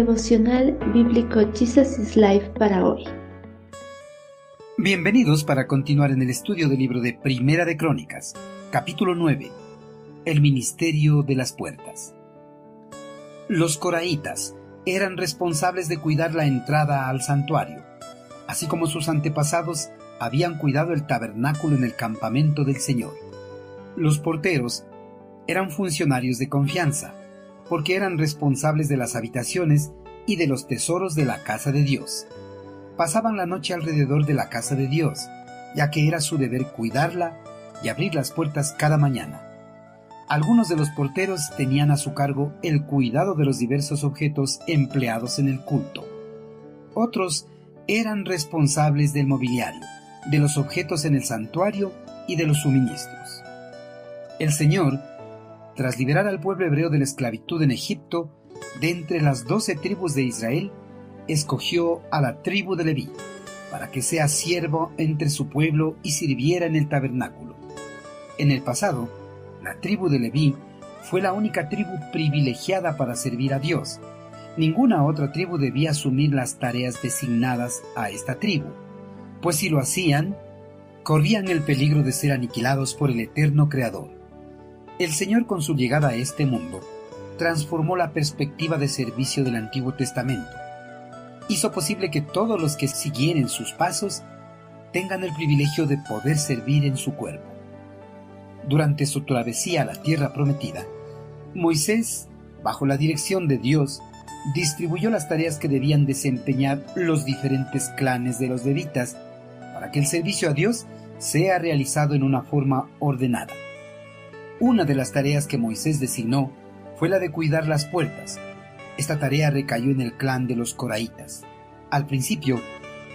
Devocional Bíblico Jesus is Life para hoy. Bienvenidos para continuar en el estudio del libro de Primera de Crónicas, capítulo 9. El Ministerio de las Puertas. Los coraitas eran responsables de cuidar la entrada al santuario, así como sus antepasados habían cuidado el tabernáculo en el campamento del Señor. Los porteros eran funcionarios de confianza, porque eran responsables de las habitaciones y de los tesoros de la casa de Dios. Pasaban la noche alrededor de la casa de Dios, ya que era su deber cuidarla y abrir las puertas cada mañana. Algunos de los porteros tenían a su cargo el cuidado de los diversos objetos empleados en el culto. Otros eran responsables del mobiliario, de los objetos en el santuario y de los suministros. El Señor, tras liberar al pueblo hebreo de la esclavitud en Egipto, de entre las doce tribus de Israel, escogió a la tribu de Leví, para que sea siervo entre su pueblo y sirviera en el tabernáculo. En el pasado, la tribu de Leví fue la única tribu privilegiada para servir a Dios. Ninguna otra tribu debía asumir las tareas designadas a esta tribu, pues si lo hacían, corrían el peligro de ser aniquilados por el eterno Creador. El Señor con su llegada a este mundo transformó la perspectiva de servicio del Antiguo Testamento. Hizo posible que todos los que siguieren sus pasos tengan el privilegio de poder servir en su cuerpo. Durante su travesía a la tierra prometida, Moisés, bajo la dirección de Dios, distribuyó las tareas que debían desempeñar los diferentes clanes de los levitas para que el servicio a Dios sea realizado en una forma ordenada. Una de las tareas que Moisés designó fue la de cuidar las puertas. Esta tarea recayó en el clan de los coraitas. Al principio,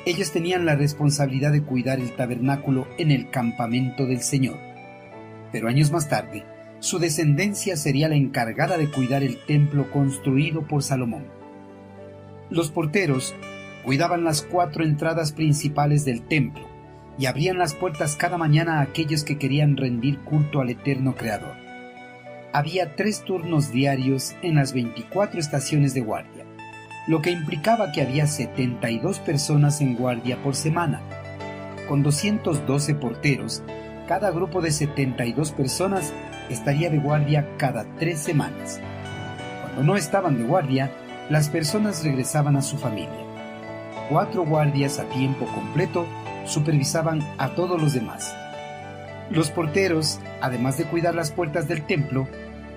ellos tenían la responsabilidad de cuidar el tabernáculo en el campamento del Señor. Pero años más tarde, su descendencia sería la encargada de cuidar el templo construido por Salomón. Los porteros cuidaban las cuatro entradas principales del templo y abrían las puertas cada mañana a aquellos que querían rendir culto al eterno Creador había tres turnos diarios en las 24 estaciones de guardia, lo que implicaba que había 72 personas en guardia por semana. Con 212 porteros, cada grupo de 72 personas estaría de guardia cada tres semanas. Cuando no estaban de guardia, las personas regresaban a su familia. Cuatro guardias a tiempo completo supervisaban a todos los demás. Los porteros, además de cuidar las puertas del templo,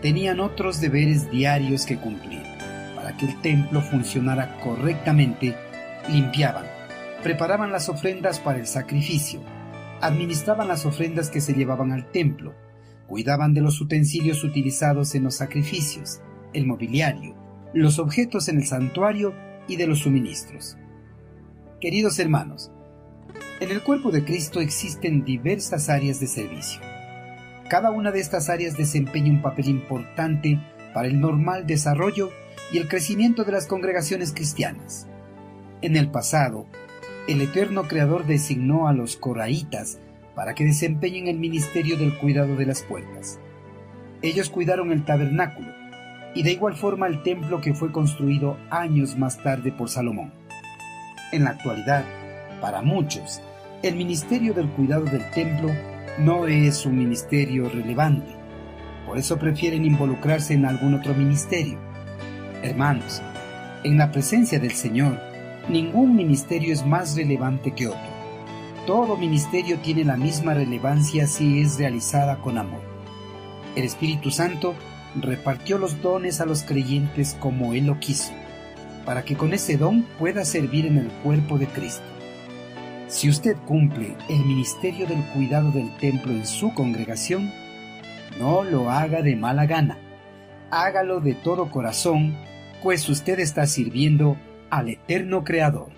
tenían otros deberes diarios que cumplir. Para que el templo funcionara correctamente, limpiaban, preparaban las ofrendas para el sacrificio, administraban las ofrendas que se llevaban al templo, cuidaban de los utensilios utilizados en los sacrificios, el mobiliario, los objetos en el santuario y de los suministros. Queridos hermanos, en el cuerpo de Cristo existen diversas áreas de servicio. Cada una de estas áreas desempeña un papel importante para el normal desarrollo y el crecimiento de las congregaciones cristianas. En el pasado, el eterno Creador designó a los coraitas para que desempeñen el ministerio del cuidado de las puertas. Ellos cuidaron el tabernáculo y de igual forma el templo que fue construido años más tarde por Salomón. En la actualidad, para muchos, el ministerio del cuidado del templo no es un ministerio relevante. Por eso prefieren involucrarse en algún otro ministerio. Hermanos, en la presencia del Señor, ningún ministerio es más relevante que otro. Todo ministerio tiene la misma relevancia si es realizada con amor. El Espíritu Santo repartió los dones a los creyentes como Él lo quiso, para que con ese don pueda servir en el cuerpo de Cristo. Si usted cumple el ministerio del cuidado del templo en su congregación, no lo haga de mala gana, hágalo de todo corazón, pues usted está sirviendo al eterno Creador.